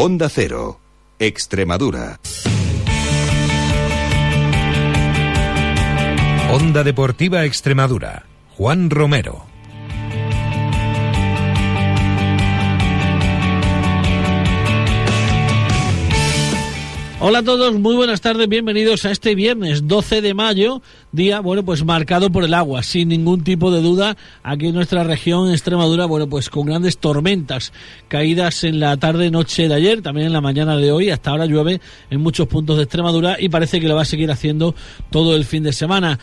Onda Cero, Extremadura. Onda Deportiva Extremadura. Juan Romero. Hola a todos, muy buenas tardes, bienvenidos a este viernes 12 de mayo, día, bueno, pues marcado por el agua, sin ningún tipo de duda, aquí en nuestra región, Extremadura, bueno, pues con grandes tormentas caídas en la tarde-noche de ayer, también en la mañana de hoy, hasta ahora llueve en muchos puntos de Extremadura y parece que lo va a seguir haciendo todo el fin de semana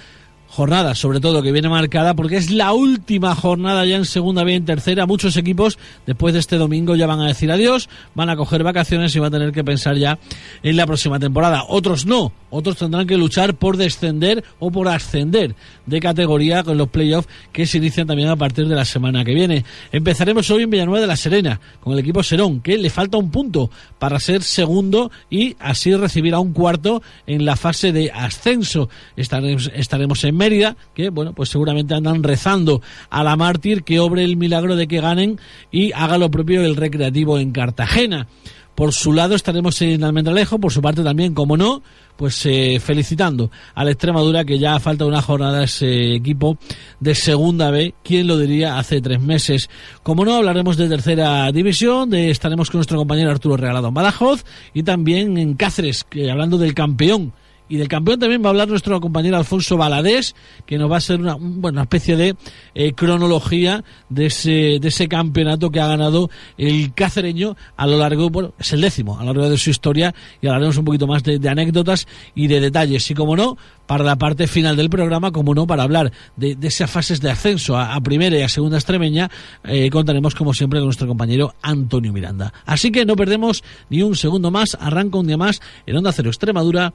jornada, sobre todo que viene marcada porque es la última jornada ya en segunda B y en tercera. Muchos equipos después de este domingo ya van a decir adiós, van a coger vacaciones y van a tener que pensar ya en la próxima temporada. Otros no, otros tendrán que luchar por descender o por ascender de categoría con los playoffs que se inician también a partir de la semana que viene. Empezaremos hoy en Villanueva de la Serena con el equipo Serón, que le falta un punto para ser segundo y así recibirá un cuarto en la fase de ascenso. Estaremos, estaremos en Mérida, que bueno, pues seguramente andan rezando a la mártir que obre el milagro de que ganen y haga lo propio el recreativo en Cartagena. Por su lado estaremos en Almendralejo, por su parte también, como no, pues eh, felicitando a la Extremadura que ya falta una jornada ese equipo de Segunda B, ¿quién lo diría hace tres meses? Como no, hablaremos de tercera división, de, estaremos con nuestro compañero Arturo Regalado en Badajoz y también en Cáceres, que, hablando del campeón y del campeón también va a hablar nuestro compañero Alfonso Baladés, que nos va a hacer una, una especie de eh, cronología de ese, de ese campeonato que ha ganado el cacereño a lo largo, bueno, es el décimo a lo largo de su historia y hablaremos un poquito más de, de anécdotas y de detalles. Y como no, para la parte final del programa, como no, para hablar de, de esas fases de ascenso a, a, primera y a segunda extremeña, eh, contaremos como siempre con nuestro compañero Antonio Miranda. Así que no perdemos ni un segundo más, arranca un día más en Onda Cero Extremadura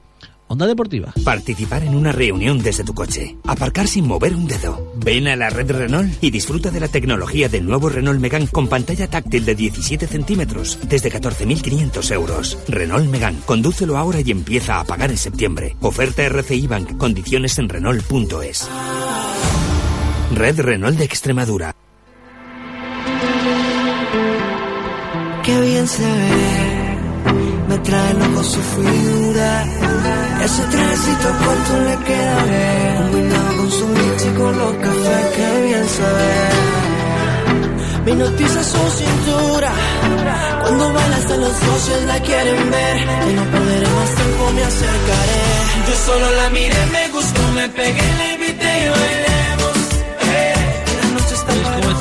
Onda Deportiva. Participar en una reunión desde tu coche. Aparcar sin mover un dedo. Ven a la red Renault y disfruta de la tecnología del nuevo Renault Megan con pantalla táctil de 17 centímetros desde 14.500 euros. Renault Megan. Condúcelo ahora y empieza a pagar en septiembre. Oferta RCI Bank. Condiciones en Renault.es. Red Renault de Extremadura. Qué bien se ve. Me trae loco su figura. Ese trajecito corto le queda bien. Combinado con su mix y con los cafés, que bien se ve. Mi noticia su cintura. Cuando baila hasta los socios la quieren ver. Y no perderé más tiempo, me acercaré. Yo solo la miré, me gustó, me pegué, le invité y bailemos.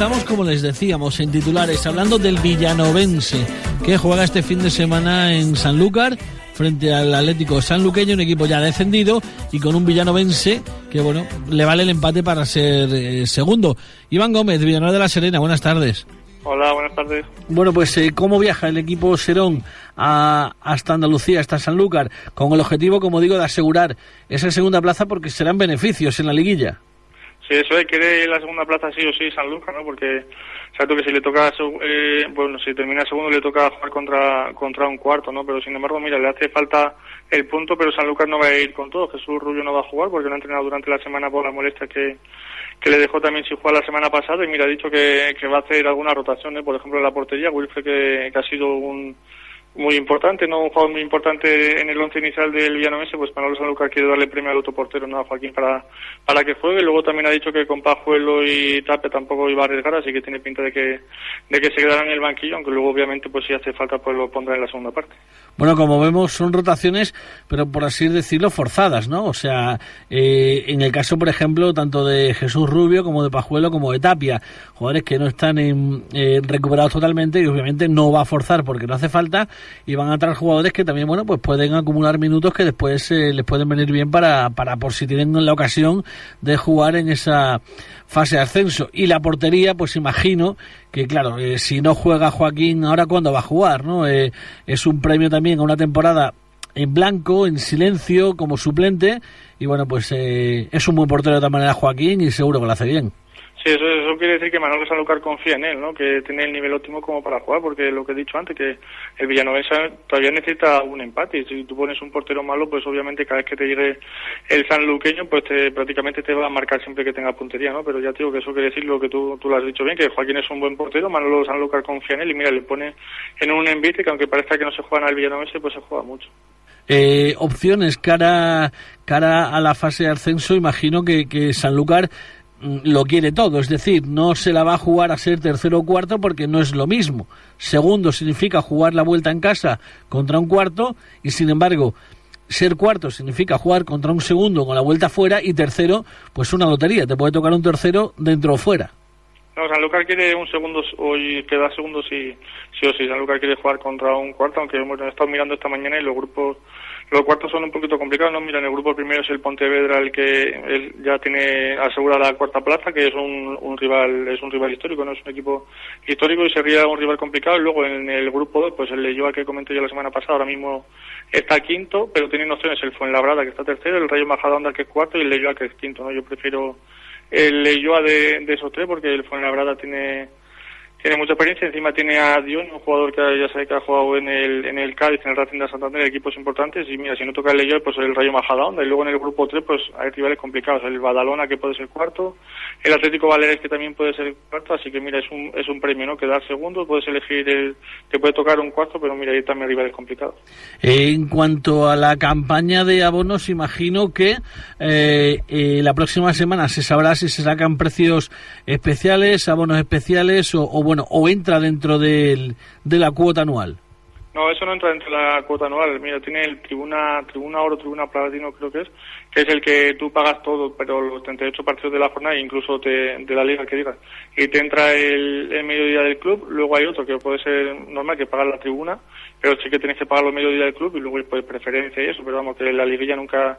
Comenzamos, como les decíamos, en titulares, hablando del villanovense, que juega este fin de semana en Sanlúcar frente al Atlético Sanluqueño, un equipo ya descendido y con un villanovense que, bueno, le vale el empate para ser eh, segundo. Iván Gómez, Villanueva de la Serena, buenas tardes. Hola, buenas tardes. Bueno, pues eh, ¿cómo viaja el equipo Serón a, hasta Andalucía, hasta Sanlúcar, con el objetivo, como digo, de asegurar esa segunda plaza porque serán beneficios en la liguilla? Sí, eso es, quiere la segunda plaza sí o sí Sanlúcar, ¿no? Porque Exacto que si le toca, eh, bueno, si termina segundo le toca jugar contra contra un cuarto, ¿no? Pero sin embargo, mira, le hace falta el punto, pero San Lucas no va a ir con todo. Jesús Rubio no va a jugar porque no ha entrenado durante la semana por la molestia que, que le dejó también sin jugar la semana pasada y mira, ha dicho que, que va a hacer algunas rotaciones, por ejemplo, en la portería, Wilfred que, que ha sido un muy importante, no un jugador muy importante en el once inicial del Villanovense, pues Manolo Sanlúcar quiere darle premio al otro portero, no a Joaquín, para, para que juegue. Luego también ha dicho que con Pajuelo y Tape tampoco iba a arriesgar, así que tiene pinta de que, de que se quedará en el banquillo, aunque luego obviamente pues si hace falta pues lo pondrá en la segunda parte. Bueno, como vemos son rotaciones, pero por así decirlo, forzadas, ¿no? O sea, eh, en el caso, por ejemplo, tanto de Jesús Rubio como de Pajuelo como de Tapia, jugadores que no están en, eh, recuperados totalmente y obviamente no va a forzar porque no hace falta y van a traer jugadores que también, bueno, pues pueden acumular minutos que después eh, les pueden venir bien para, para por si tienen la ocasión de jugar en esa fase de ascenso. Y la portería, pues imagino que, claro, eh, si no juega Joaquín, ahora cuándo va a jugar, ¿no? Eh, es un premio también a una temporada en blanco, en silencio, como suplente. Y bueno, pues eh, es un buen portero de todas maneras Joaquín y seguro que lo hace bien. Sí, eso, eso quiere decir que Manolo Sanlúcar confía en él, ¿no? Que tiene el nivel óptimo como para jugar, porque lo que he dicho antes, que el Villanovesa todavía necesita un empate. Si tú pones un portero malo, pues obviamente cada vez que te llegue el sanluqueño, pues te, prácticamente te va a marcar siempre que tenga puntería, ¿no? Pero ya te digo que eso quiere decir lo que tú, tú lo has dicho bien, que Joaquín es un buen portero, Manolo Sanlúcar confía en él y mira, le pone en un envite que aunque parezca que no se juega al Villanovesa, pues se juega mucho. Eh, opciones cara, cara a la fase de ascenso, imagino que, que Sanlúcar lo quiere todo, es decir, no se la va a jugar a ser tercero o cuarto porque no es lo mismo. Segundo significa jugar la vuelta en casa contra un cuarto y sin embargo ser cuarto significa jugar contra un segundo con la vuelta fuera y tercero, pues una lotería, te puede tocar un tercero dentro o fuera. Quiere un segundo, hoy queda segundo sí, sí o sí. Sanlúcar quiere jugar contra un cuarto, aunque hemos estado mirando esta mañana y los grupos, los cuartos son un poquito complicados, ¿no? Mira, en el grupo primero es el Pontevedra el que ya tiene asegurada la cuarta plaza, que es un, un rival, es un rival histórico, no es un equipo histórico y sería un rival complicado. Luego en el grupo 2, pues el Leyoa que comenté yo la semana pasada, ahora mismo está quinto, pero tienen opciones el Fuenlabrada que está tercero, el Rayo Majadahonda que es cuarto y el Leyoa que es quinto, ¿no? Yo prefiero el Leyoa de, de esos tres porque el Fuenlabrada tiene tiene mucha experiencia, encima tiene a Dion, un jugador que ya sabe que ha jugado en el, en el Cádiz, en el Racing de Santander, equipos importantes, y mira, si no toca el Leyoa, pues el Rayo Majadahonda, y luego en el grupo 3, pues hay rivales complicados, el Badalona, que puede ser cuarto, el Atlético Baleares, que también puede ser cuarto, así que mira, es un, es un premio, ¿no? Quedar segundo, puedes elegir el, te puede tocar un cuarto, pero mira, hay también rivales complicados. En cuanto a la campaña de abonos, imagino que eh, eh, la próxima semana se sabrá si se sacan precios especiales, abonos especiales o, o bueno, o entra dentro del, de la cuota anual. No, eso no entra dentro de la cuota anual. Mira, tiene el tribuna, tribuna oro, tribuna platino, creo que es, que es el que tú pagas todo, pero los 38 partidos de la jornada, incluso te- de la liga que digas. Y te entra el, el mediodía del club, luego hay otro que puede ser normal, que pagas la tribuna, pero sí que tienes que pagar los mediodía del club y luego pues preferencia y eso, pero vamos, que la liguilla nunca,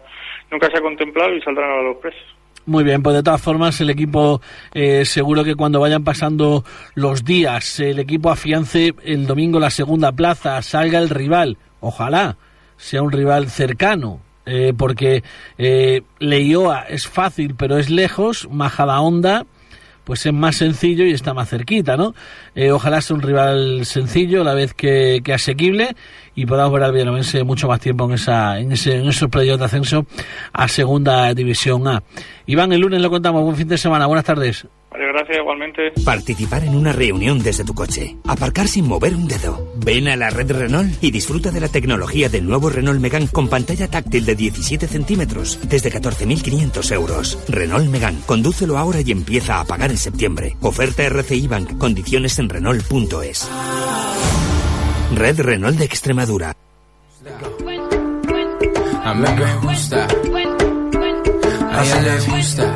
nunca se ha contemplado y saldrán a los precios. Muy bien, pues de todas formas el equipo eh, seguro que cuando vayan pasando los días, el equipo afiance el domingo la segunda plaza, salga el rival, ojalá sea un rival cercano, eh, porque eh, Leioa es fácil pero es lejos, Majadahonda pues es más sencillo y está más cerquita, ¿no? Eh, ojalá sea un rival sencillo a la vez que, asequible y podamos ver al Villanovense mucho más tiempo en esa en, ese, en esos playoffs de ascenso a Segunda División A. Iván, el lunes lo contamos. Buen fin de semana. Buenas tardes. Vale, gracias, igualmente. Participar en una reunión desde tu coche. Aparcar sin mover un dedo. Ven a la red Renault y disfruta de la tecnología del nuevo Renault Megane con pantalla táctil de 17 centímetros desde 14.500 euros. Renault Megane. Condúcelo ahora y empieza a pagar en septiembre. Oferta RCI Bank. Condiciones en Renault.es. Red Renault de Extremadura. A mí me gusta, a ella le gusta,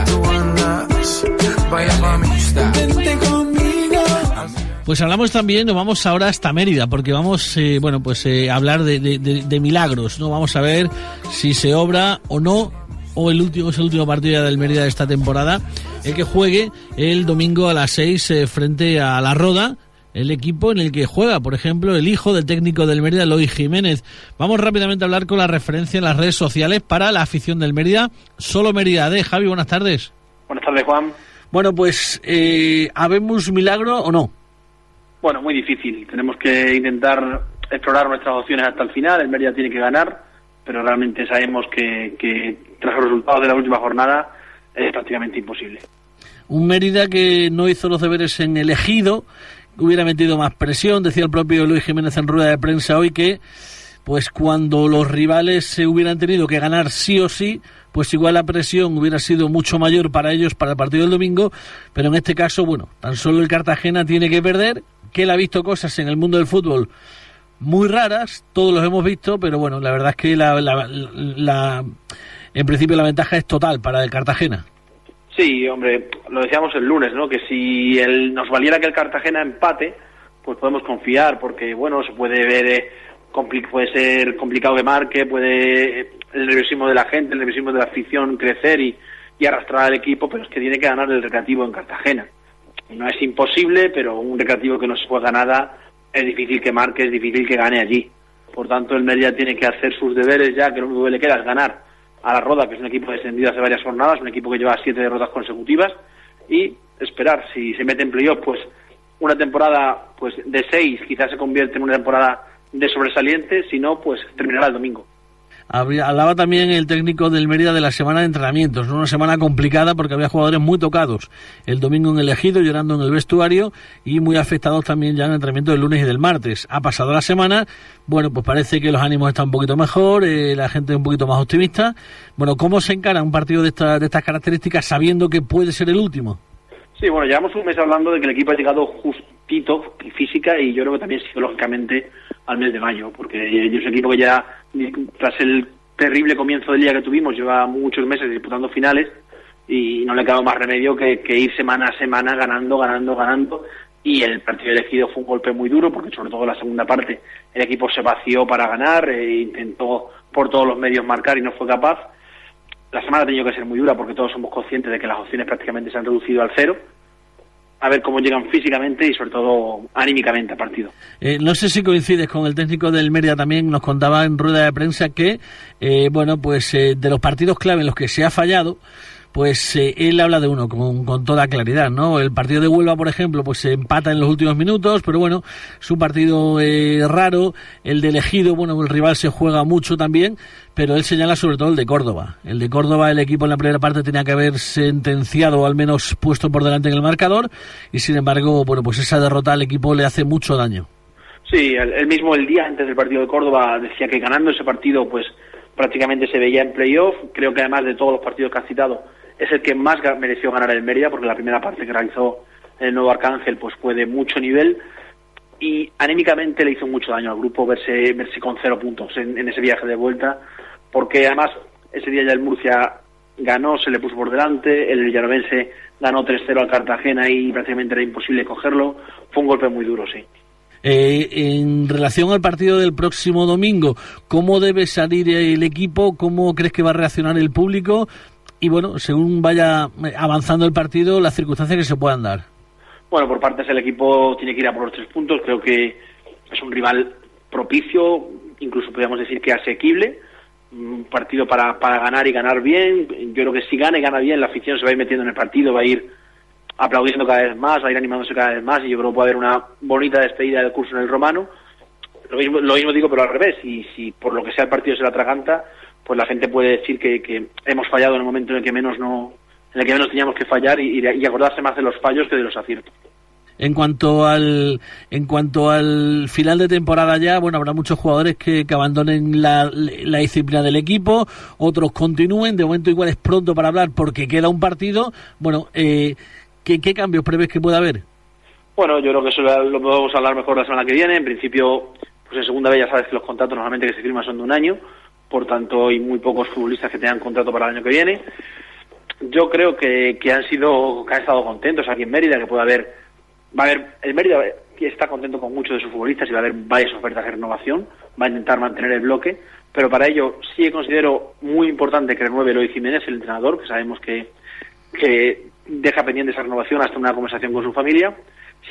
Pues hablamos también, nos vamos ahora hasta Mérida, porque vamos, eh, bueno, pues eh, a hablar de, de- de- de milagros, ¿no? Vamos a ver si se obra o no, o el último es el último partido del Mérida de esta temporada, el que juegue el domingo a las 6 eh, frente a la Roda, el equipo en el que juega, por ejemplo, el hijo del técnico del Mérida, Eloy Jiménez. Vamos rápidamente a hablar con la referencia en las redes sociales para la afición del Mérida, solo Mérida D. Javi, buenas tardes. Buenas tardes, Juan. Bueno, pues, eh, ¿habemos milagro o no? Bueno, muy difícil. Tenemos que intentar explorar nuestras opciones hasta el final. El Mérida tiene que ganar, pero realmente sabemos que, que tras los resultados de la última jornada es prácticamente imposible. Un Mérida que no hizo los deberes en el ejido, que hubiera metido más presión, decía el propio Luis Jiménez en rueda de prensa hoy que pues cuando los rivales se hubieran tenido que ganar sí o sí, pues igual la presión hubiera sido mucho mayor para ellos para el partido del domingo, pero en este caso, bueno, tan solo el Cartagena tiene que perder, que él ha visto cosas en el mundo del fútbol muy raras, todos los hemos visto, pero bueno, la verdad es que la, en principio la ventaja es total para el Cartagena. Sí, hombre, lo decíamos el lunes, ¿no? Que si el, nos valiera que el Cartagena empate, pues podemos confiar, porque, bueno, se puede ver eh, compli- puede ser complicado que marque, puede el nerviosismo de la gente, el nerviosismo de la afición crecer y, y arrastrar al equipo, pero es que tiene que ganar el recreativo en Cartagena. No es imposible, pero un recreativo que no se juega nada es difícil que marque, es difícil que gane allí. Por tanto, el Mérida tiene que hacer sus deberes ya, que lo único que le queda es ganar a la Roda, que es un equipo descendido hace varias jornadas, un equipo que lleva siete derrotas consecutivas, y esperar. Si se mete en playoff, pues una temporada pues de seis quizás se convierte en una temporada de sobresaliente, si no, pues terminará el domingo. Hablaba también el técnico del Mérida de la semana de entrenamientos, una semana complicada porque había jugadores muy tocados. El domingo en el ejido, llorando en el vestuario y muy afectados también ya en el entrenamiento del lunes y del martes. Ha pasado la semana, bueno, pues parece que los ánimos están un poquito mejor, eh, la gente un poquito más optimista. Bueno, ¿cómo se encara un partido de, esta- de estas características sabiendo que puede ser el último? Sí, bueno, llevamos un mes hablando de que el equipo ha llegado justito física y yo creo que también psicológicamente al mes de mayo, porque es un equipo que ya, tras el terrible comienzo del día que tuvimos, lleva muchos meses disputando finales y no le quedado más remedio que, ir semana a semana ganando, ganando, ganando. Y el partido elegido fue un golpe muy duro, porque sobre todo la segunda parte el equipo se vació para ganar, e intentó por todos los medios marcar y no fue capaz. La semana ha tenido que ser muy dura porque todos somos conscientes de que las opciones prácticamente se han reducido al cero. A ver cómo llegan físicamente y sobre todo anímicamente al partido. Eh, no sé si coincides con el técnico del Mérida también, nos contaba en rueda de prensa que, eh, bueno, pues eh, de los partidos clave en los que se ha fallado, pues eh, él habla de uno con, con toda claridad, ¿no? El partido de Huelva, por ejemplo, pues se empata en los últimos minutos, pero bueno, es un partido eh, raro. El de elegido, bueno, el rival se juega mucho también, pero él señala sobre todo el de Córdoba. El de Córdoba, el equipo en la primera parte tenía que haber sentenciado o al menos puesto por delante en el marcador, y sin embargo, bueno, pues esa derrota al equipo le hace mucho daño. Sí, él mismo el día antes del partido de Córdoba decía que ganando ese partido pues prácticamente se veía en playoff. Creo que además de todos los partidos que ha citado es el que más mereció ganar el Mérida porque la primera parte que realizó el nuevo Arcángel pues fue de mucho nivel y anímicamente le hizo mucho daño al grupo verse, verse con cero puntos en, en ese viaje de vuelta porque además ese día ya el Murcia ganó, se le puso por delante, el Villanovense ganó 3-0 al Cartagena y prácticamente era imposible cogerlo. Fue un golpe muy duro, sí. Eh, en relación al partido del próximo domingo, ¿cómo debe salir el equipo? ¿Cómo crees que va a reaccionar el público? Y bueno, según vaya avanzando el partido, las circunstancias que se puedan dar. Bueno, por partes el equipo tiene que ir a por los tres puntos. Creo que es un rival propicio, incluso podríamos decir que asequible. Un partido para, para ganar y ganar bien. Yo creo que si gana y gana bien, la afición se va a ir metiendo en el partido, va a ir aplaudiendo cada vez más, va a ir animándose cada vez más y yo creo que puede haber una bonita despedida del curso en el romano. Lo mismo, lo mismo digo, pero al revés. Y si por lo que sea el partido se la atraganta, pues la gente puede decir que, que hemos fallado en el momento en el que menos no en el que menos teníamos que fallar y, y acordarse más de los fallos que de los aciertos. En cuanto al en cuanto al final de temporada ya, bueno, habrá muchos jugadores que, que abandonen la, la, disciplina del equipo, otros continúen. De momento igual es pronto para hablar porque queda un partido. Bueno, eh, ¿qué, ¿qué cambios prevés que pueda haber? Bueno, yo creo que eso lo podemos hablar mejor la semana que viene. En principio, pues en segunda vez ya sabes que los contratos normalmente que se firman son de un año, por tanto hay muy pocos futbolistas que tengan contrato para el año que viene. Yo creo que, que han sido, que han estado contentos aquí en Mérida, que puede haber, va a haber, el Mérida está contento con muchos de sus futbolistas y va a haber varias ofertas de renovación, va a intentar mantener el bloque, pero para ello sí considero muy importante que renueve Eloy Jiménez, el entrenador, que sabemos que, que deja pendiente esa renovación hasta una conversación con su familia.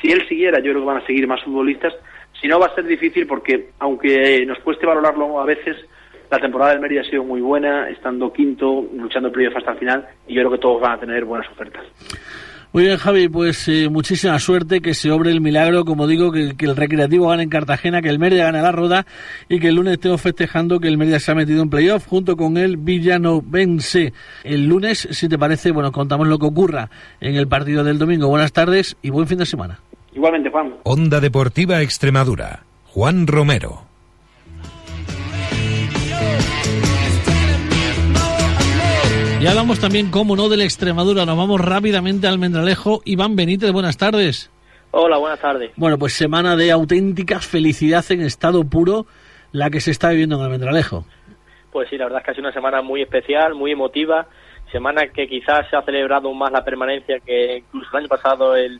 Si él siguiera, yo creo que van a seguir más futbolistas. Si no, va a ser difícil porque, aunque nos cueste valorarlo a veces, la temporada del Mérida ha sido muy buena, estando quinto, luchando el playoff hasta el final, y yo creo que todos van a tener buenas ofertas. Muy bien, Javi, pues eh, muchísima suerte, que se obre el milagro, como digo, que, que, el Recreativo gane en Cartagena, que el Mérida gane la Roda y que el lunes estemos festejando que el Mérida se ha metido en playoff junto con el Villanovense. El lunes, si te parece, bueno, contamos lo que ocurra en el partido del domingo. Buenas tardes y buen fin de semana. Igualmente, Juan. Onda Deportiva Extremadura. Juan Romero. Y hablamos también, como no, de la Extremadura. Nos vamos rápidamente al Mendralejo. Iván Benítez, buenas tardes. Hola, buenas tardes. Bueno, pues semana de auténtica felicidad en estado puro, la que se está viviendo en el Mendralejo. Pues sí, la verdad es que ha sido una semana muy especial, muy emotiva. Semana que quizás se ha celebrado más la permanencia que incluso el año pasado el,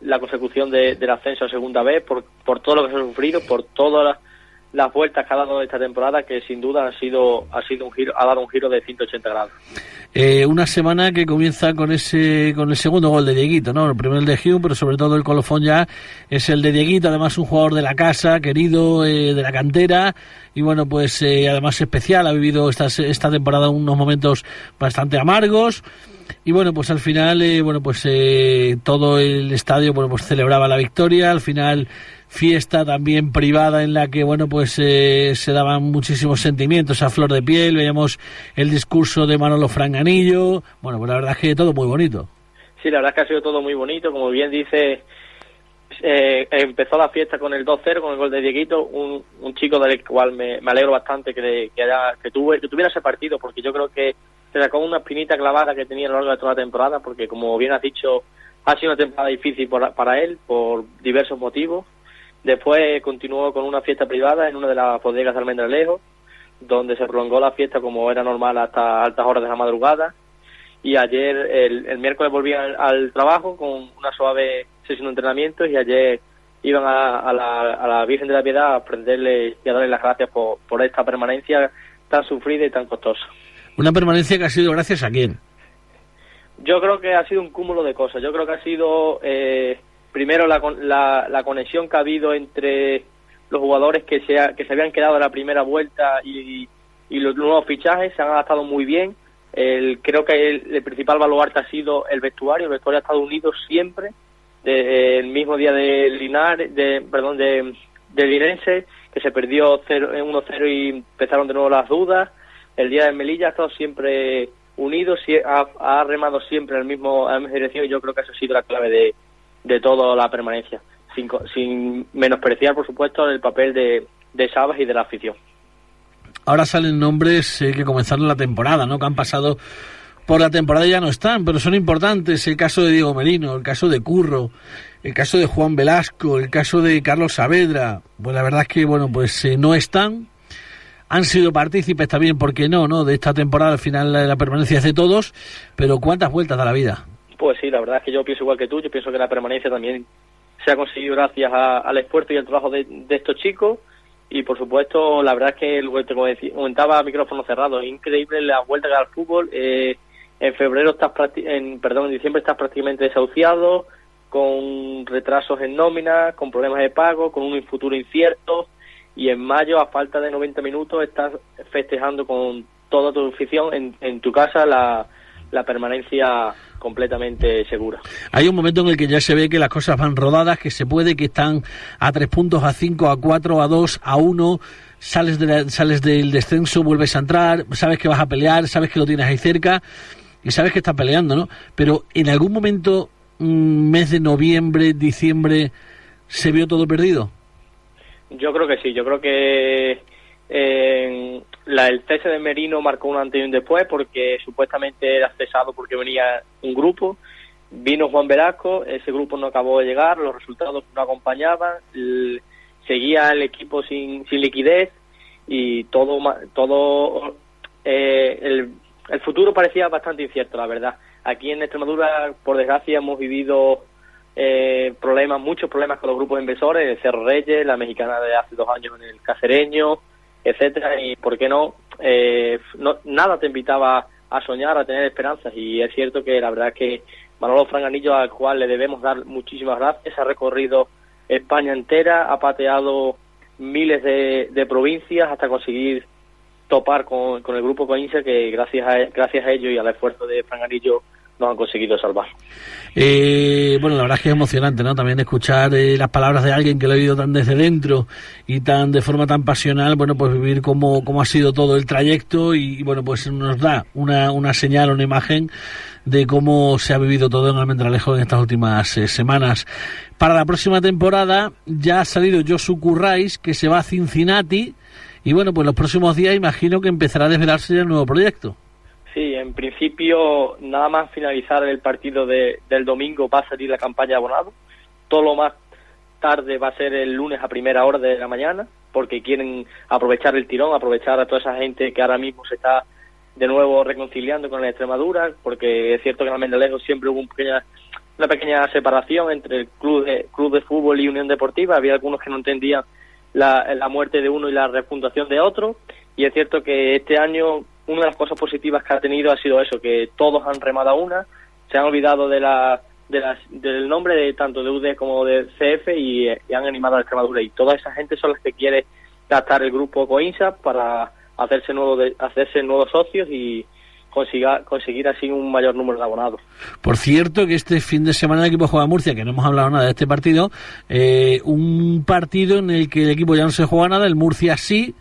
la consecución de, del ascenso a segunda vez, por, por todo lo que se ha sufrido, por toda la, las vueltas que ha dado esta temporada, que sin duda ha sido, ha sido un giro, ha dado un giro de 180 grados. Eh, una semana que comienza con ese, con el segundo gol de Dieguito, ¿no? El primero el de Hume, pero sobre todo el colofón ya es el de Dieguito, además un jugador de la casa, querido, eh, de la cantera, y bueno, pues eh, además especial, ha vivido esta, esta temporada unos momentos bastante amargos, y bueno, pues al final, eh, bueno, pues eh, todo el estadio, bueno, pues celebraba la victoria, al final fiesta también privada en la que bueno pues eh, se daban muchísimos sentimientos a flor de piel. Veíamos el discurso de Manolo Franganillo bueno pues la verdad es que todo muy bonito. Sí la verdad es que ha sido todo muy bonito. Como bien dice eh, empezó la fiesta con el 2-0 con el gol de Dieguito un, un chico del cual me, me alegro bastante que, que, haya, que, tuve, que tuviera ese partido porque yo creo que se sacó una espinita clavada que tenía a lo largo de toda la temporada porque como bien has dicho ha sido una temporada difícil por, para él por diversos motivos Después continuó con una fiesta privada en una de las bodegas de Almendralejo, donde se prolongó la fiesta como era normal hasta altas horas de la madrugada. Y ayer, el, el miércoles, volví al, trabajo con una suave sesión de entrenamiento y ayer iban a, a, la, a la Virgen de la Piedad a prenderle y a darle las gracias por, por esta permanencia tan sufrida y tan costosa. Una permanencia que ha sido gracias a quién? Yo creo que ha sido un cúmulo de cosas. Yo creo que ha sido eh, primero la, la, la, conexión que ha habido entre los jugadores que se, que se habían quedado en la primera vuelta y, y los nuevos fichajes se han adaptado muy bien. El, creo que el, principal baluarte ha sido el vestuario. El vestuario ha estado unido siempre. De, el mismo día de Linar, de, perdón, de, de Linense, que se perdió 1-0 y empezaron de nuevo las dudas. El día de Melilla ha estado siempre unido, ha, ha remado siempre el mismo, en la misma dirección y yo creo que eso ha sido la clave de, de toda la permanencia, sin, sin menospreciar, por supuesto, el papel de, de Sabas y de la afición. Ahora salen nombres que comenzaron la temporada, ¿no? Que han pasado por la temporada y ya no están, pero son importantes. El caso de Diego Merino, el caso de Curro, el caso de Juan Velasco, el caso de Carlos Saavedra. Pues la verdad es que, bueno, pues eh, no están. Han sido partícipes también, ¿por qué no, no? De esta temporada, al final la, la permanencia es de todos, pero ¿cuántas vueltas da la vida? Pues sí, la verdad es que yo pienso igual que tú, yo pienso que la permanencia también se ha conseguido gracias a, al esfuerzo y al trabajo de, de, estos chicos. Y por supuesto la verdad es que como te comentaba micrófono cerrado, es increíble la vuelta que al fútbol, eh, en febrero estás en perdón, en diciembre estás prácticamente desahuciado, con retrasos en nómina, con problemas de pago, con un futuro incierto. Y en mayo a falta de 90 minutos estás festejando con toda tu afición en, en tu casa la, la permanencia completamente segura. Hay un momento en el que ya se ve que las cosas van rodadas, que se puede, que están a tres puntos, a cinco, a cuatro, a dos, a uno. Sales, de la, sales del descenso, vuelves a entrar, sabes que vas a pelear, sabes que lo tienes ahí cerca y sabes que estás peleando, ¿no? Pero en algún momento, mes de noviembre, diciembre, ¿se vio todo perdido? Yo creo que sí, yo creo que eh, la, el cese de Merino marcó un antes y un después porque supuestamente era cesado porque venía un grupo. Vino Juan Velasco, ese grupo no acabó de llegar, los resultados no acompañaban, el, seguía el equipo sin, sin liquidez y todo, todo eh, el, el futuro parecía bastante incierto, la verdad. Aquí en Extremadura, por desgracia, hemos vivido eh, problemas, muchos problemas con los grupos inversores, el Cerro Reyes, la mexicana de hace dos años en el Cacereño, etcétera y por qué no, eh, nada te invitaba a soñar a tener esperanzas y es cierto que la verdad es que Manolo Franganillo al cual le debemos dar muchísimas gracias ha recorrido España entera ha pateado miles de, provincias hasta conseguir topar con, con el grupo Coinse que gracias a, gracias a ello y al esfuerzo de Franganillo nos han conseguido salvar. Eh, bueno, la verdad es que es emocionante, ¿no? También escuchar eh, las palabras de alguien que lo ha vivido tan desde dentro y tan de forma tan pasional, bueno, pues vivir cómo ha sido todo el trayecto y, bueno, pues nos da una, una señal, una imagen de cómo se ha vivido todo en Almendralejo en estas últimas eh, semanas. Para la próxima temporada ya ha salido Josu Currais, que se va a Cincinnati, y bueno, pues los próximos días imagino que empezará a desvelarse ya el nuevo proyecto. Sí, en principio, nada más finalizar el partido de, del domingo va a salir la campaña de abonado. Todo lo más tarde va a ser el lunes a primera hora de la mañana, porque quieren aprovechar el tirón, aprovechar a toda esa gente que ahora mismo se está de nuevo reconciliando con la Extremadura, porque es cierto que en Almendralejo siempre hubo un pequeña, una pequeña separación entre el club de, club de fútbol y Unión Deportiva. Había algunos que no entendían la, la muerte de uno y la refundación de otro. Y es cierto que este año una de las cosas positivas que ha tenido ha sido eso, que todos han remado a una, se han olvidado de la, de las, del nombre de tanto de UD como de CF y, y han animado a la Extremadura. Y toda esa gente son las que quiere gastar el grupo Coinsa para hacerse, nuevo de, hacerse nuevos socios y consiga, conseguir así un mayor número de abonados. Por cierto, que este fin de semana el equipo juega Murcia, que no hemos hablado nada de este partido, eh, un partido en el que el equipo ya no se juega nada, el Murcia sí,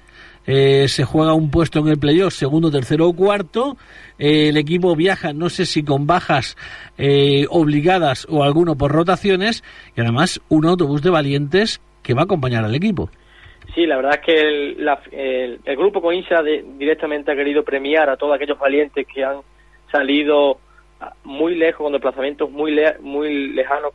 eh, se juega un puesto en el playoff, segundo, tercero o cuarto. Eh, el equipo viaja, no sé si con bajas eh, obligadas o alguno por rotaciones, y además un autobús de valientes que va a acompañar al equipo. Sí, la verdad es que el, la, el, grupo Coinsa de, directamente ha querido premiar a todos aquellos valientes que han salido muy lejos, con desplazamientos muy, le, muy lejanos,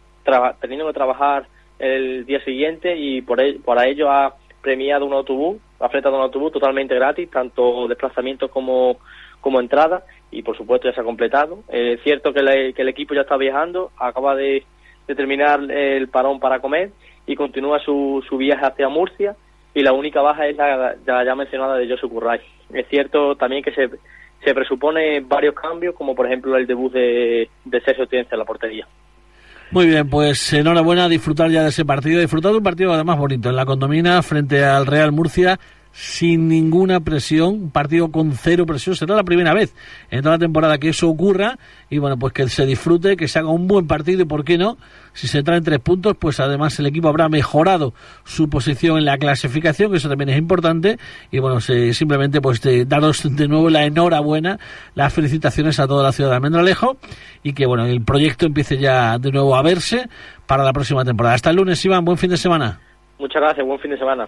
teniendo que trabajar el día siguiente y por, el, para ello ha premiado un autobús, ha fletado un autobús totalmente gratis, tanto desplazamientos como, como entrada, y por supuesto ya se ha completado. Eh, es cierto que, le, que, el equipo ya está viajando, acaba de, de, terminar el parón para comer y continúa su, su viaje hacia Murcia, y la única baja es la, la ya mencionada de Josu Curray. Es cierto también que se, se presupone varios cambios, como por ejemplo el debut de, de Sergio Tienza en la portería. Muy bien, pues enhorabuena, disfrutar ya de ese partido, disfrutar de un partido además bonito en la condomina frente al Real Murcia sin ninguna presión, un partido con cero presión. Será la primera vez en toda la temporada que eso ocurra y bueno, pues que se disfrute, que se haga un buen partido y por qué no, si se traen tres puntos, pues además el equipo habrá mejorado su posición en la clasificación, que eso también es importante y bueno, simplemente pues daros de nuevo la enhorabuena, las felicitaciones a toda la ciudad de Almendralejo y que bueno, el proyecto empiece ya de nuevo a verse para la próxima temporada. Hasta el lunes, Iván, buen fin de semana. Muchas gracias, buen fin de semana.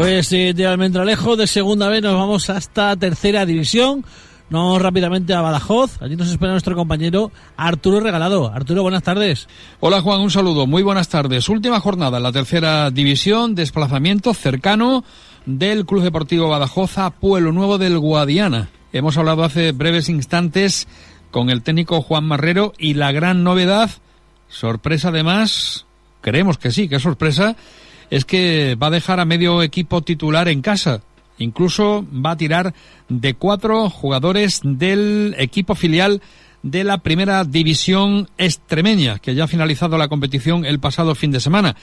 Pues eh, de Almendralejo de segunda vez nos vamos hasta tercera división. Nos vamos rápidamente a Badajoz. Allí nos espera nuestro compañero Arturo Regalado. Arturo, buenas tardes. Hola Juan, un saludo. Muy buenas tardes. Última jornada en la tercera división. Desplazamiento cercano del Club Deportivo Badajoz a Pueblo Nuevo del Guadiana. Hemos hablado hace breves instantes con el técnico Juan Marrero y la gran novedad, sorpresa además, creemos que sí, que es sorpresa, es que va a dejar a medio equipo titular en casa. Incluso va a tirar de cuatro jugadores del equipo filial de la primera división extremeña, que ya ha finalizado la competición el pasado fin de semana.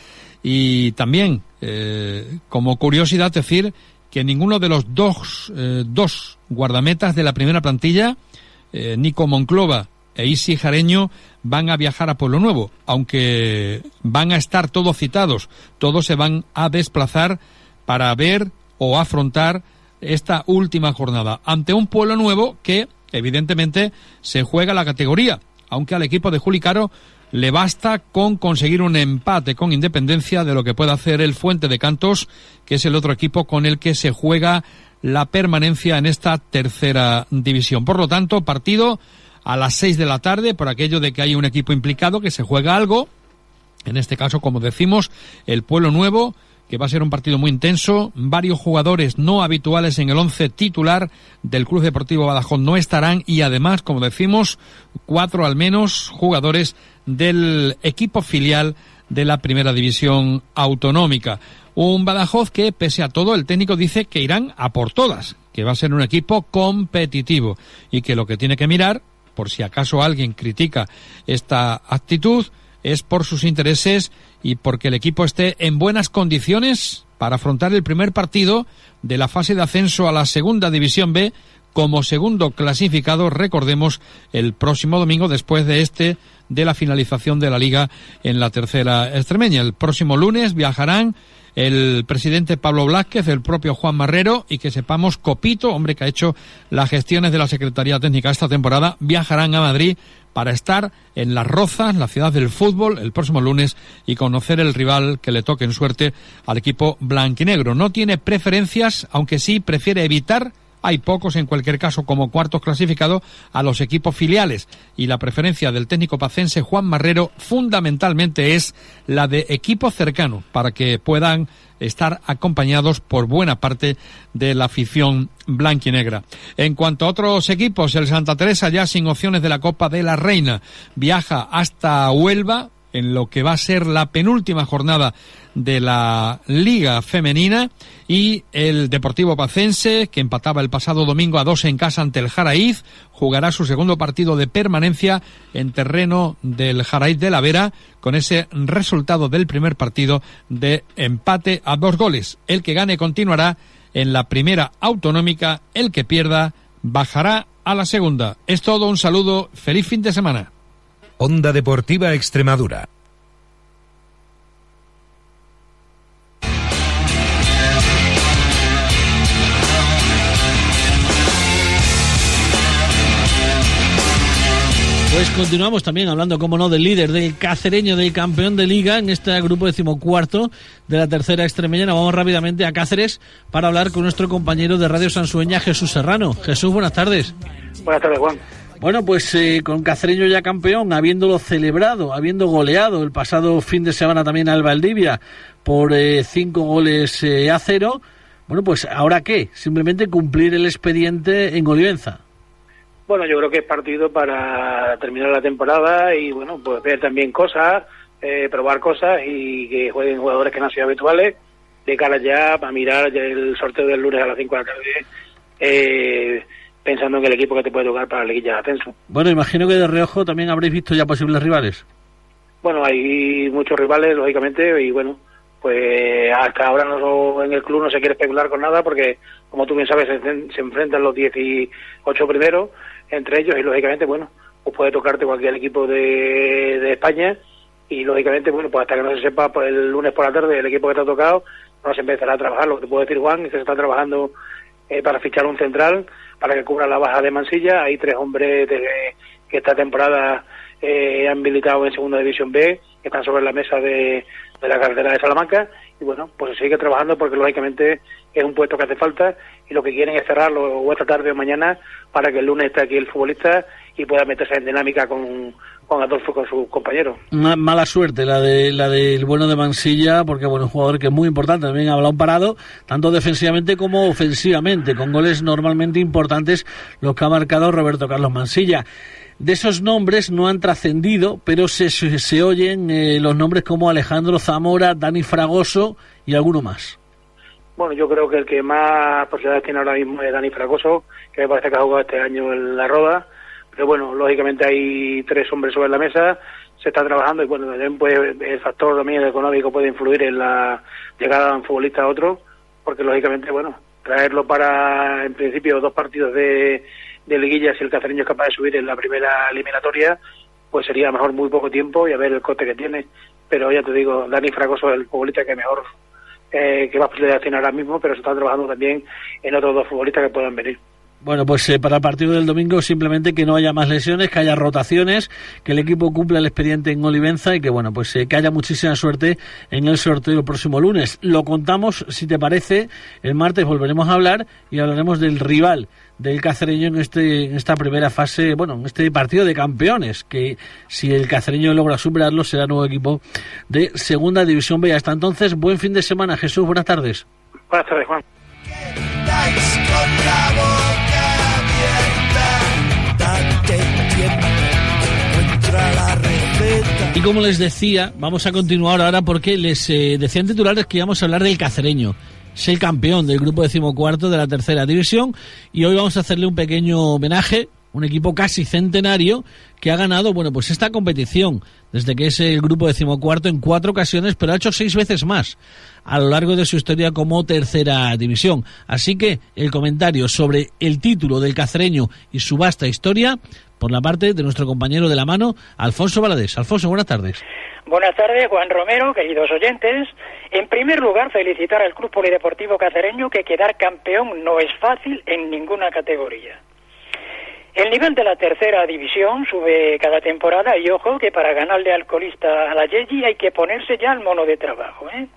Y también, eh, como curiosidad, decir que ninguno de los dos, eh, dos guardametas de la primera plantilla, eh, Nico Monclova e Isi Jareño van a viajar a Pueblo Nuevo, aunque van a estar todos citados, todos se van a desplazar para ver o afrontar esta última jornada ante un Pueblo Nuevo que evidentemente se juega la categoría, aunque al equipo de Juli Caro le basta con conseguir un empate con independencia de lo que pueda hacer el Fuente de Cantos, que es el otro equipo con el que se juega la permanencia en esta tercera división. Por lo tanto, partido a las seis de la tarde por aquello de que hay un equipo implicado que se juega algo. En este caso, como decimos, el Pueblo Nuevo, que va a ser un partido muy intenso. Varios jugadores no habituales en el once titular del Club Deportivo Badajoz no estarán y además, como decimos, cuatro al menos jugadores del equipo filial de la primera división autonómica. Un Badajoz que, pese a todo, el técnico dice que irán a por todas, que va a ser un equipo competitivo y que lo que tiene que mirar por si acaso alguien critica esta actitud, es por sus intereses y porque el equipo esté en buenas condiciones para afrontar el primer partido de la fase de ascenso a la segunda división B como segundo clasificado, recordemos, el próximo domingo después de este de la finalización de la liga en la tercera extremeña. El próximo lunes viajarán el presidente Pablo Blázquez, el propio Juan Marrero y que sepamos Copito, hombre que ha hecho las gestiones de la Secretaría Técnica esta temporada, viajarán a Madrid para estar en Las Rozas, la ciudad del fútbol, el próximo lunes y conocer el rival que le toque en suerte al equipo blanquinegro. No tiene preferencias, aunque sí prefiere evitar hay pocos en cualquier caso como cuartos clasificados a los equipos filiales y la preferencia del técnico pacense Juan Marrero fundamentalmente es la de equipos cercanos para que puedan estar acompañados por buena parte de la afición blanquinegra. En cuanto a otros equipos, el Santa Teresa ya sin opciones de la Copa de la Reina viaja hasta Huelva en lo que va a ser la penúltima jornada de la Liga Femenina y el Deportivo Pacense, que empataba el pasado domingo a dos en casa ante el Jaraíz, jugará su segundo partido de permanencia en terreno del Jaraíz de la Vera con ese resultado del primer partido de empate a dos goles. El que gane continuará en la primera autonómica, el que pierda bajará a la segunda. Es todo, un saludo, feliz fin de semana. Onda Deportiva Extremadura. Pues continuamos también hablando, como no, del líder, del cacereño, del campeón de liga en este grupo decimocuarto de la tercera extremeña. Vamos rápidamente a Cáceres para hablar con nuestro compañero de Radio Sansueña, Jesús Serrano. Jesús, buenas tardes. Buenas tardes, Juan. Bueno, pues eh, con Cacereño ya campeón, habiéndolo celebrado, habiendo goleado el pasado fin de semana también al Valdivia por eh, cinco goles eh, a cero. Bueno, pues ahora qué? Simplemente cumplir el expediente en Olivenza. Bueno, yo creo que es partido para terminar la temporada y, bueno, pues ver también cosas, eh, probar cosas y que jueguen jugadores que no han sido habituales de cara ya para mirar el sorteo del lunes a las 5 de la tarde, eh, pensando en el equipo que te puede tocar para la liguilla de ascenso. Bueno, imagino que de reojo también habréis visto ya posibles rivales. Bueno, hay muchos rivales, lógicamente, y bueno, pues hasta ahora no, en el club no se quiere especular con nada porque, como tú bien sabes, se, se enfrentan los 18 primeros entre ellos y lógicamente, bueno, pues puede tocarte cualquier equipo de, de España y lógicamente, bueno, pues hasta que no se sepa pues, el lunes por la tarde el equipo que te ha tocado, no se empezará a trabajar. Lo que te puedo decir, Juan, es que se está trabajando eh, para fichar un central para que cubra la baja de Mansilla. Hay tres hombres de, que esta temporada eh, han militado en Segunda División B, que están sobre la mesa de, de la carretera de Salamanca. Y bueno, pues se sigue trabajando porque lógicamente es un puesto que hace falta y lo que quieren es cerrarlo o esta tarde o mañana para que el lunes esté aquí el futbolista y pueda meterse en dinámica con, con Adolfo con sus compañeros. Mala suerte la de la del bueno de Mansilla, porque bueno, un jugador que es muy importante, también ha un parado, tanto defensivamente como ofensivamente, con goles normalmente importantes los que ha marcado Roberto Carlos Mansilla. De esos nombres no han trascendido, pero se, se, oyen eh, los nombres como Alejandro Zamora, Dani Fragoso y alguno más. Bueno, yo creo que el que más posibilidades tiene ahora mismo es Dani Fragoso, que me parece que ha jugado este año en la Roda. Pero bueno, lógicamente hay tres hombres sobre la mesa, se está trabajando y bueno, también puede, el factor también económico puede influir en la llegada de un futbolista a otro, porque lógicamente, bueno, traerlo para, en principio, dos partidos de, de liguilla, si el cacereño es capaz de subir en la primera eliminatoria, pues sería mejor muy poco tiempo y a ver el coste que tiene. Pero ya te digo, Dani Fragoso es el futbolista que mejor eh, que más posibilidades tiene ahora mismo, pero se está trabajando también en otros dos futbolistas que puedan venir. Bueno, pues eh, para el partido del domingo simplemente que no haya más lesiones, que haya rotaciones, que el equipo cumpla el expediente en Olivenza y que bueno, pues eh, que haya muchísima suerte en el sorteo el próximo lunes. Lo contamos, si te parece, el martes volveremos a hablar y hablaremos del rival del cacereño en este en esta primera fase, bueno, en este partido de campeones, que si el cacereño logra superarlo será nuevo equipo de Segunda División B. Hasta entonces, buen fin de semana, Jesús, buenas tardes. Buenas tardes, Juan. Y como les decía, vamos a continuar ahora porque les eh, decían titulares que íbamos a hablar del cacereño. Es el campeón del grupo decimocuarto de la tercera división y hoy vamos a hacerle un pequeño homenaje, un equipo casi centenario que ha ganado, bueno, pues esta competición desde que es el grupo decimocuarto en cuatro ocasiones, pero ha hecho seis veces más a lo largo de su historia como tercera división. Así que el comentario sobre el título del cacereño y su vasta historia por la parte de nuestro compañero de la mano, Alfonso Valadés. Alfonso, buenas tardes. Buenas tardes, Juan Romero, queridos oyentes. En primer lugar, felicitar al Club Polideportivo Cacereño que quedar campeón no es fácil en ninguna categoría. El nivel de la tercera división sube cada temporada y ojo que para ganarle al colista a la Yeji hay que ponerse ya al mono de trabajo. ¿eh?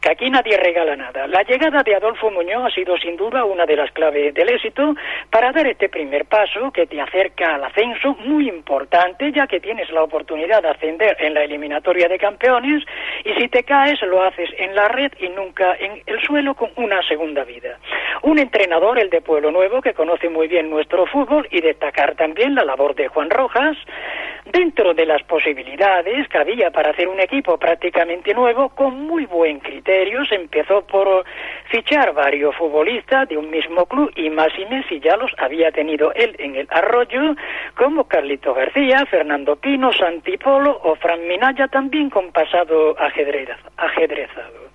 que aquí nadie regala nada. La llegada de Adolfo Muñoz ha sido sin duda una de las claves del éxito para dar este primer paso que te acerca al ascenso, muy importante, ya que tienes la oportunidad de ascender en la eliminatoria de campeones y si te caes lo haces en la red y nunca en el suelo con una segunda vida. Un entrenador, el de Pueblo Nuevo, que conoce muy bien nuestro fútbol y destacar también la labor de Juan Rojas, dentro de las posibilidades que había para hacer un equipo prácticamente nuevo, con muy buen criterio, se empezó por fichar varios futbolistas de un mismo club y más y menos si ya los había tenido él en el arroyo, como Carlito García, Fernando Pino, Santipolo o Fran Minaya, también con pasado ajedrez, ajedrezado.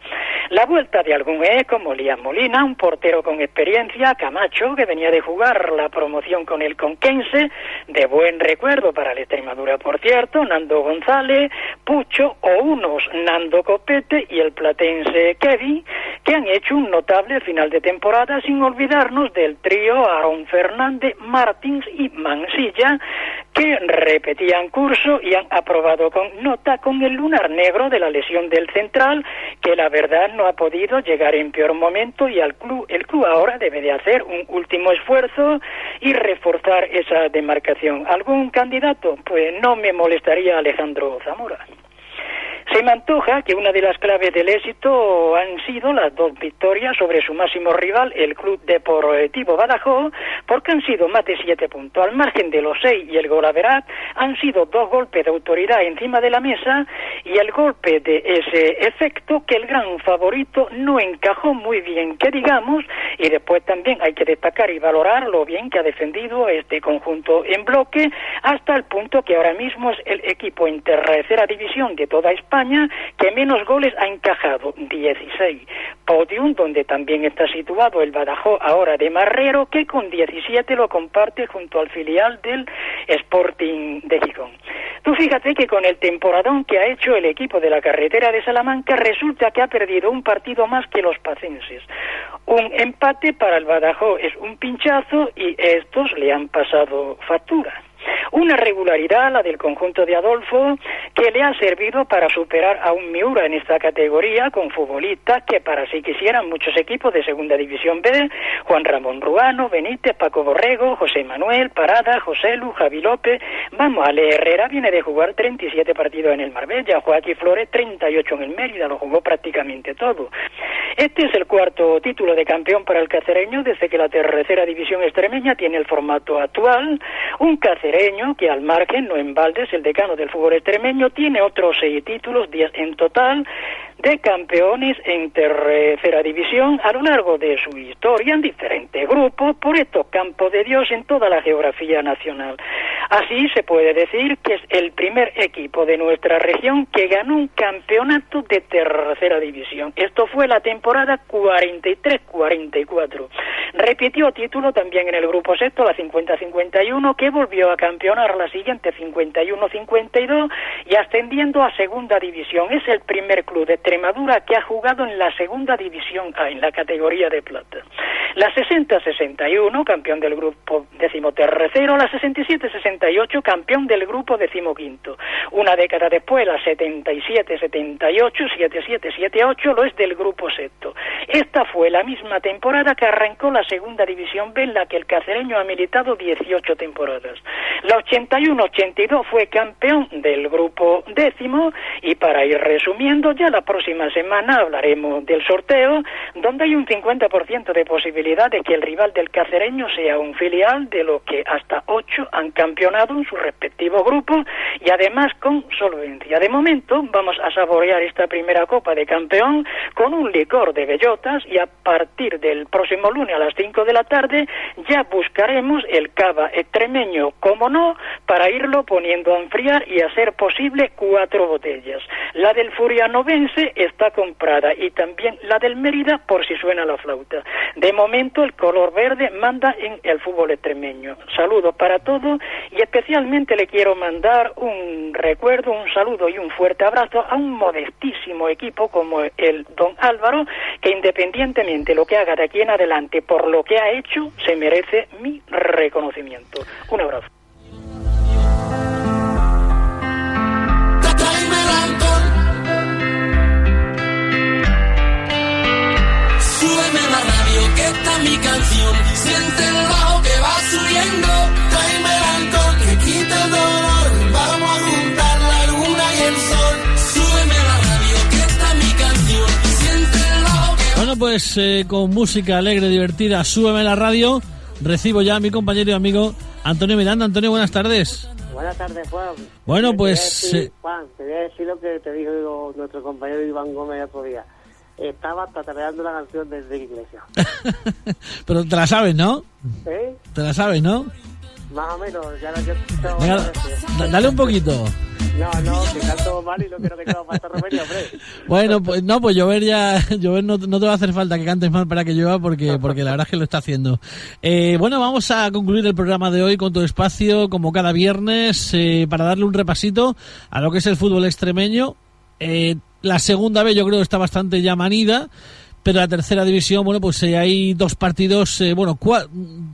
La vuelta de algún E como Liam Molina, un portero con experiencia, Camacho, que venía de jugar la promoción con el Conquense, de buen recuerdo para la Extremadura, por cierto, Nando González, Pucho o unos Nando Copete y el platense Kevin, que han hecho un notable final de temporada sin olvidarnos del trío Aaron Fernández, Martins y Mansilla, que repetían curso y han aprobado con nota con el lunar negro de la lesión del central, que la verdad no ha podido llegar en peor momento y al club, el club ahora debe de hacer un último esfuerzo y reforzar esa demarcación. ¿Algún candidato? Pues no me molestaría Alejandro Zamora. Se me antoja que una de las claves del éxito han sido las dos victorias sobre su máximo rival, el Club Deportivo Badajoz, porque han sido más de siete puntos. Al margen de los seis y el gol han sido dos golpes de autoridad encima de la mesa y el golpe de ese efecto que el gran favorito no encajó muy bien, que digamos, y después también hay que destacar y valorar lo bien que ha defendido este conjunto en bloque hasta el punto que ahora mismo es el equipo en tercera división de toda España que menos goles ha encajado, 16. Podium, donde también está situado el Badajoz ahora de Marrero, que con 17 lo comparte junto al filial del Sporting de Gijón. Tú fíjate que con el temporadón que ha hecho el equipo de la carretera de Salamanca, resulta que ha perdido un partido más que los pacenses. Un empate para el Badajoz es un pinchazo y estos le han pasado factura. Una regularidad, la del conjunto de Adolfo, que le ha servido para superar a un Miura en esta categoría con futbolistas que para si quisieran muchos equipos de Segunda División B, Juan Ramón Ruano, Benítez, Paco Borrego, José Manuel, Parada, José Lu, Javi López, vamos, Ale Herrera viene de jugar 37 partidos en el Marbella, Joaquín Flores 38 en el Mérida, lo jugó prácticamente todo. Este es el cuarto título de campeón para el cacereño desde que la tercera división extremeña tiene el formato actual, un cacereño que al margen, no en balde, es el decano del fútbol extremeño, tiene otros seis títulos, diez en total, de campeones en tercera división a lo largo de su historia en diferentes grupos por estos campos de Dios en toda la geografía nacional. Así se puede decir que es el primer equipo de nuestra región que ganó un campeonato de tercera división. Esto fue la temporada 43-44. Repitió título también en el grupo sexto, la 50-51, que volvió a campeonar la siguiente 51-52 y ascendiendo a segunda división. Es el primer club de Extremadura que ha jugado en la segunda división A, en la categoría de plata. La 60-61, campeón del grupo decimotercero, la 67-68, campeón del grupo decimoquinto. Una década después, la 77-78, 77-78, lo es del grupo sexto. Esta fue la misma temporada que arrancó la segunda división B, en la que el cacereño ha militado 18 temporadas. La 81-82 fue campeón del grupo décimo y para ir resumiendo, ya la próxima semana hablaremos del sorteo, donde hay un 50% de posibilidad de que el rival del cacereño sea un filial de lo que hasta ocho han campeonado en su respectivo grupo y además con solvencia. De momento vamos a saborear esta primera Copa de Campeón con un licor de bellotas y a partir del próximo lunes a las 5 de la tarde ya buscaremos el cava extremeño, como no, para irlo poniendo a enfriar y a ser posible cuatro botellas. La del Furianovense está comprada y también la del Mérida por si suena la flauta. De momento el color verde manda en el fútbol extremeño. Saludos para todos y especialmente le quiero mandar un recuerdo, un saludo y un fuerte abrazo a un modestísimo equipo como el Don Álvaro que independientemente de lo que haga de aquí en adelante por lo que ha hecho se merece mi reconocimiento. Un abrazo. Siente el bajo que va subiendo, tráeme el alcohol que quita el dolor. Vamos a juntar la luna y el sol. Súbeme la radio que esta es mi canción. Siente el bajo que Bueno, pues eh, con música alegre, divertida, súbeme la radio. Recibo ya a mi compañero y amigo Antonio Miranda. Antonio, buenas tardes. Buenas tardes, Juan. Bueno, Te pues, voy a decir, eh, Juan, te voy a decir lo que te dijo nuestro compañero Iván Gómez el otro día. Estaba tatareando la canción de Enrique Iglesias. Pero te la sabes, ¿no? ¿Eh? Te la sabes, ¿no? Más o menos, ya he varias veces. da- dale un poquito. No, no, que canto mal y no quiero que yo pase remedio, hombre. Bueno, pues no, pues llover ya, llover no, no te va a hacer falta que cantes mal para que llueva porque, porque la verdad es que lo está haciendo. Eh, bueno, vamos a concluir el programa de hoy con tu espacio, como cada viernes, eh, para darle un repasito a lo que es el fútbol extremeño. Eh, la segunda vez yo creo que está bastante ya manida, pero la tercera división, bueno, pues eh, hay dos partidos, eh, bueno,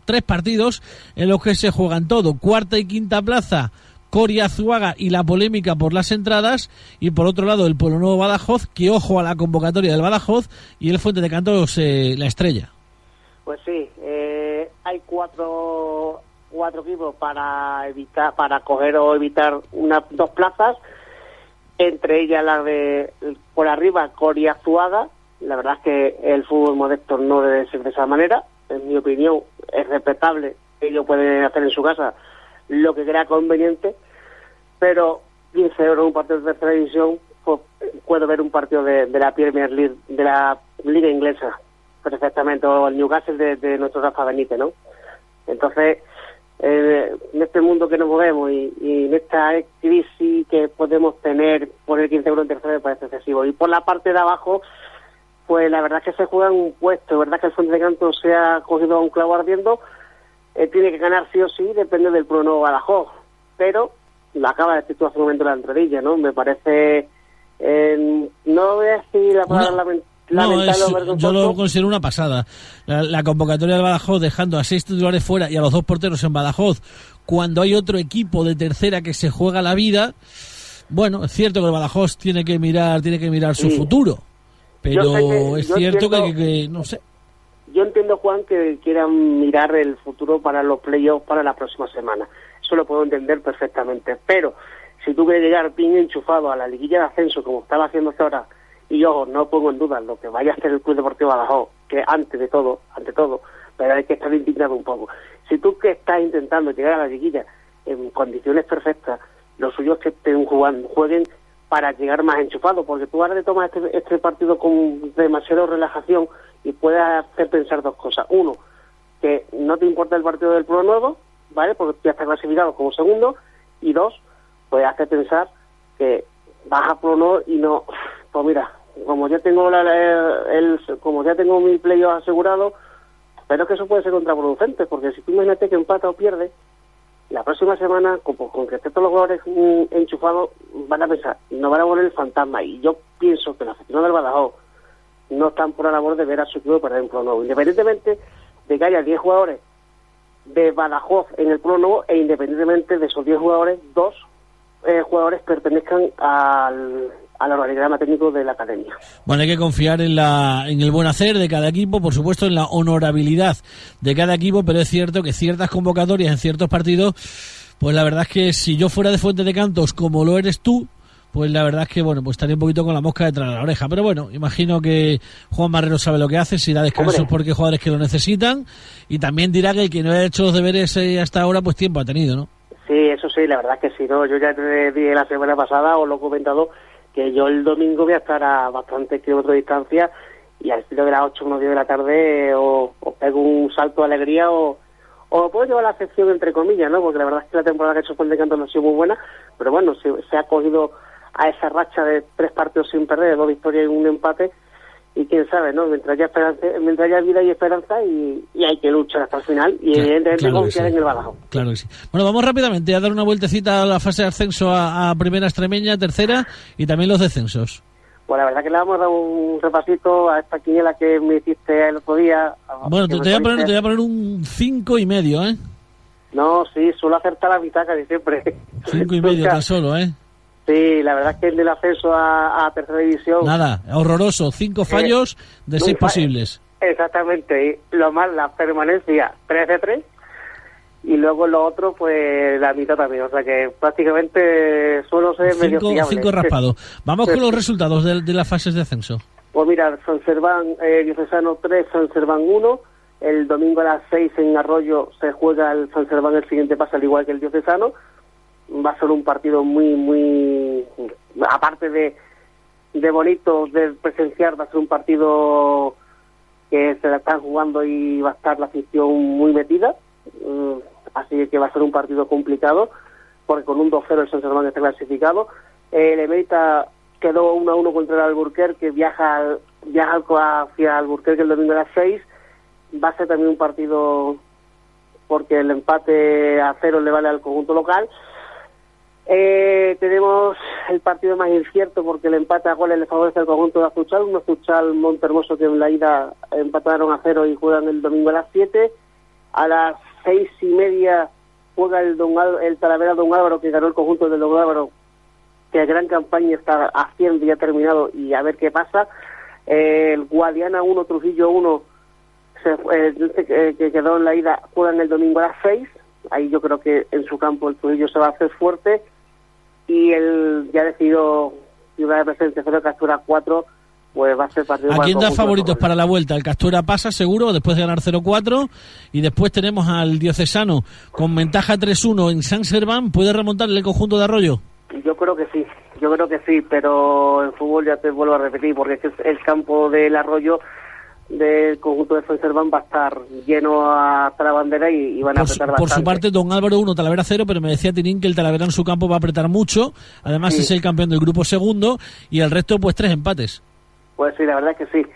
tres partidos en los que se juegan todo. Cuarta y quinta plaza, Coria Azuaga y la polémica por las entradas. Y por otro lado, el Pueblo Nuevo Badajoz, que ojo a la convocatoria del Badajoz y el Fuente de Cantos, eh, la estrella. Pues sí, eh, hay cuatro, cuatro equipos para evitar, para coger o evitar una, dos plazas, entre ellas la de por arriba Coria Azuaga. La verdad es que el fútbol modesto no debe ser de esa manera. En mi opinión, es respetable. Ellos pueden hacer en su casa lo que crea conveniente, pero 15 euros un partido de tercera pues puedo ver un partido de, de la Premier League, de la Liga Inglesa, perfectamente, o el Newcastle de, de nuestro Rafa Benítez, ¿no? Entonces, eh, en este mundo que nos movemos y, y en esta crisis que podemos tener, poner 15 euros en tercera me parece excesivo. Y por la parte de abajo, pues la verdad es que se juega un puesto, verdad que el Fuente de Canto se ha cogido a un clavo ardiendo, eh, tiene que ganar sí o sí, depende del Pro Nuevo Badajoz, pero lo acaba de decir tú hace un momento la entradilla, ¿no? Me parece, eh, no voy a decir la palabra No, es- yo lo considero una pasada. La, la convocatoria del Badajoz dejando a seis titulares fuera y a los dos porteros en Badajoz, cuando hay otro equipo de tercera que se juega la vida. Bueno, es cierto que el Badajoz tiene que mirar, tiene que mirar su Sí. futuro, pero que- es cierto entiendo- que, que, no sé. Yo entiendo, Juan, que quieran mirar el futuro para los playoffs para la próxima semana. Eso lo puedo entender perfectamente. Pero si tú quieres llegar bien enchufado a la liguilla de ascenso, como estaba haciendo hasta ahora, y ojo, no pongo en duda lo que vaya a hacer el Club Deportivo Badajoz, que antes de todo, ante todo, pero hay que estar indignado un poco. Si tú que estás intentando llegar a la liguilla en condiciones perfectas, lo suyo es que estén jugando, jueguen para llegar más enchufado, porque tú ahora te tomas este, este partido con demasiada relajación y puedes hacer pensar dos cosas. Uno, que no te importa el partido del Pro Nuevo, ¿vale? Porque ya está clasificado como segundo. Y dos, puede hacer pensar que vas a Pro Nuevo y no, pues mira, como ya tengo la, el, como ya tengo mi playoff asegurado, pero es que eso puede ser contraproducente, porque si tú imagínate que empata o pierde, la próxima semana, como con que estén todos los jugadores mm, enchufados, van a pensar, no van a volver el fantasma. Y yo pienso que los aficionados del Badajoz no están por la labor de ver a su equipo perder en Pro Nuevo. Independientemente de que haya 10 jugadores de Badajoz en el Pro Nuevo e independientemente de esos 10 jugadores, dos eh, jugadores pertenezcan al, al organigrama técnico de la academia. Bueno, hay que confiar en, la, en el buen hacer de cada equipo, por supuesto en la honorabilidad de cada equipo, pero es cierto que ciertas convocatorias en ciertos partidos, pues la verdad es que si yo fuera de Fuente de Cantos como lo eres tú, pues la verdad es que bueno, pues estaría un poquito con la mosca detrás de la oreja. Pero bueno, imagino que Juan Marrero sabe lo que hace, si da descansos Hombre. porque hay jugadores que lo necesitan, y también dirá que el que no ha hecho los deberes eh, hasta ahora, pues tiempo ha tenido, ¿no? Sí, eso sí, la verdad es que sí, ¿no? Yo ya te dije la semana pasada, o lo he comentado, que yo el domingo voy a estar a bastantes kilómetros de distancia y al estilo de las 8 o 9 de la tarde o, o pego un salto de alegría o, o puedo llevar la sección entre comillas, ¿no? Porque la verdad es que la temporada que ha hecho Fuente Canto no ha sido muy buena, pero bueno, se, se ha cogido a esa racha de tres partidos sin perder, dos victorias y un empate y quién sabe, ¿no? Mientras haya, esperanza, mientras haya vida y esperanza y, y hay que luchar hasta el final y evidentemente claro confiar sí. en el Badajoz. Claro que sí. Bueno, vamos rápidamente a dar una vueltecita a la fase de ascenso a, a primera extremeña, tercera y también los descensos. Pues la verdad que le vamos a dar un repasito a esta quiniela que me hiciste el otro día. Bueno, que te, me te voy a poner, pusiste. te voy a poner un cinco y medio, ¿eh? No, sí, suelo acertar la mitad casi siempre. Cinco y medio tan solo, ¿eh? Sí, la verdad es que el del ascenso a, a tercera división... Nada, horroroso. Cinco fallos de seis posibles. Exactamente, y lo más la permanencia 3 de 3 y luego lo otro pues la mitad también, o sea que prácticamente suelo ser medio Cinco, fiable. cinco raspados. Vamos con los resultados de, de las fases de ascenso. Pues mira, San Serván, eh, Diocesano 3, San Serván 1. El domingo a las 6 en Arroyo se juega el San Serván el siguiente pasa al igual que el Diocesano. Va a ser un partido muy, muy... Aparte de, de bonito de presenciar, va a ser un partido que se la están jugando y va a estar la afición muy metida. Mm, Así que va a ser un partido complicado, porque con un 2-0 el San Serván está clasificado. El Emerita quedó 1-1 contra el Alburquerque, que viaja, al- viaja hacia Alburquerque el domingo a las 6. Va a ser también un partido porque el empate a cero le vale al conjunto local. Eh, tenemos el partido más incierto porque el empate a goles le favorece al conjunto de Azuchal, un Azuchal Montermoso que en la ida empataron a cero y juegan el domingo a las 7. A las seis y media juega el, Don Al- el Talavera Don Álvaro que ganó el conjunto del Don Álvaro, que gran campaña está haciendo y ha terminado y a ver qué pasa. Eh, el Guadiana 1, Trujillo 1, se, eh, que quedó en la ida, juegan el domingo a las 6. Ahí yo creo que en su campo el Trujillo se va a hacer fuerte. Y el ya decidido Ciudad de Presencia 0, Captura 4, pues va a ser partido ¿A quién da favoritos para la vuelta? El Castura pasa seguro después de ganar 0-4 y después tenemos al Diocesano con ventaja 3-1 en San Serván. ¿Puede remontarle el conjunto de Arroyo? Yo creo que sí, yo creo que sí, pero en fútbol ya te vuelvo a repetir, porque es el campo del arroyo del conjunto de San Serván va a estar lleno hasta la bandera y, y van a Por su, apretar por su bastante. parte, Don Álvaro 1, Talavera 0, pero me decía Tinín que el Talavera en su campo va a apretar mucho. Además, Sí. es el campeón del grupo segundo y el resto, pues tres empates. Pues sí, la verdad es que sí.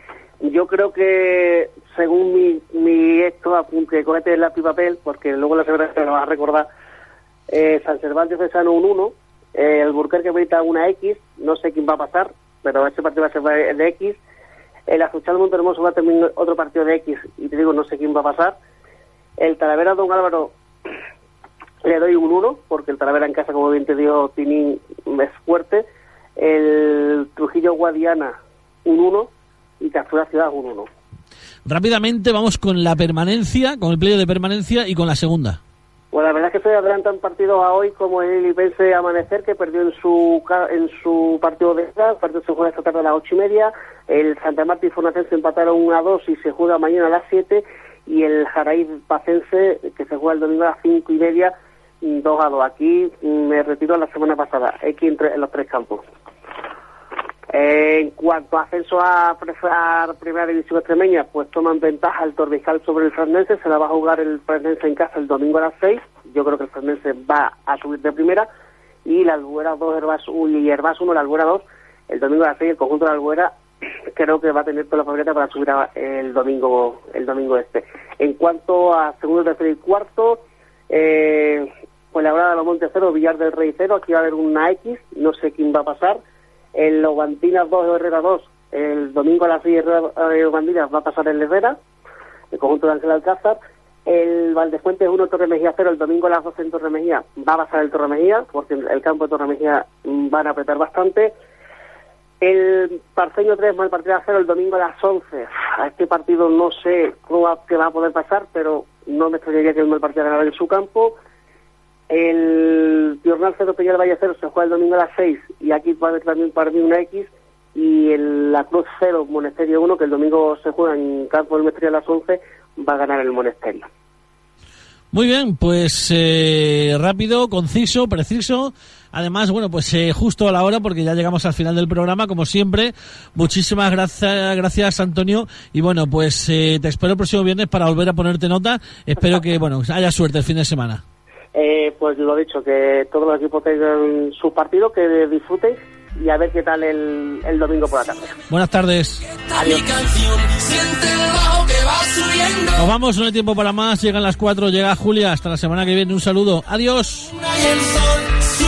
Yo creo que, según mi, mi esto, aunque cogete el lápiz y papel, porque luego la semana me lo vas a recordar, eh, San Serván Diocesano un 1, eh, el Burquerque Brita una X, no sé quién va a pasar, pero ese partido va a ser de X. El Azuchal Montermoso va a terminar otro partido de X, y te digo, no sé quién va a pasar. El Talavera Don Álvaro le doy un 1, porque el Talavera en casa, como bien te digo, Tinín es fuerte. El Trujillo Guadiana, un 1, y Captura Ciudad, un 1. Rápidamente vamos con la permanencia, con el playo de permanencia y con la segunda. Pues la verdad es que se adelantan partidos a hoy como el Ilipense Amanecer, que perdió en su en su partido de ida. Partido se juega esta tarde a las ocho y media. El Santa Marta y Fornacense empataron 1 a 2 y se juega mañana a las 7. Y el Jaraíz Pacense, que se juega el domingo a las cinco y media, 2 a 2. Aquí me retiró la semana pasada, aquí entre, en los tres campos. En cuanto a ascenso a, Primera División Extremeña, pues toman ventaja el Torrijal sobre el Fernense, se la va a jugar el Fernense en casa el domingo a las 6, yo creo que el Fernense va a subir de primera, y la Albuera 2 Herbás, uy, y Herbás 1, la Albuera 2, el domingo a las 6, el conjunto de la Albuera creo que va a tener toda la papeleta para subir a- el domingo el domingo este. En cuanto a segundo, tercero y cuarto, eh, pues la Brada de los Montes 0, Villar del Rey 0, aquí va a haber una X, no sé quién va a pasar. El Lobantinas 2, Herrera 2, el domingo a las 6 Herrera, eh, Lobantinas va a pasar el Herrera, el conjunto de Ángel Alcázar. El Valdefuentes 1, Torre Mejía 0, el domingo a las 12 en Torre Mejía va a pasar el Torre Mejía, porque el campo de Torre Mejía mm, van a apretar bastante. El Parceño 3, Malpartida 0, el domingo a las 11. A este partido no sé qué va a poder pasar, pero no me extrañaría que el Malpartida ganara en su campo. El Piornal 0, Peñal Valle 0 se juega el domingo a las 6 y aquí va a haber también para mí una X. Y el, la Cruz 0, Monesterio 1, que el domingo se juega en campo del Monasterio a las 11, va a ganar el Monesterio. Muy bien, pues eh, rápido, conciso, preciso. Además, bueno, pues eh, justo a la hora, porque ya llegamos al final del programa, como siempre. Muchísimas gracias, gracias Antonio. Y bueno, pues eh, te espero el próximo viernes para volver a ponerte nota. Espero que, bueno, haya suerte el fin de semana. Eh, pues lo dicho, que todos los equipos tengan su partido, que disfruten y a ver qué tal el, el domingo por la tarde. Buenas tardes. Adiós. Nos vamos, no hay tiempo para más. Llegan las 4, llega Julia. Hasta la semana que viene. Un saludo. Adiós. Y el sol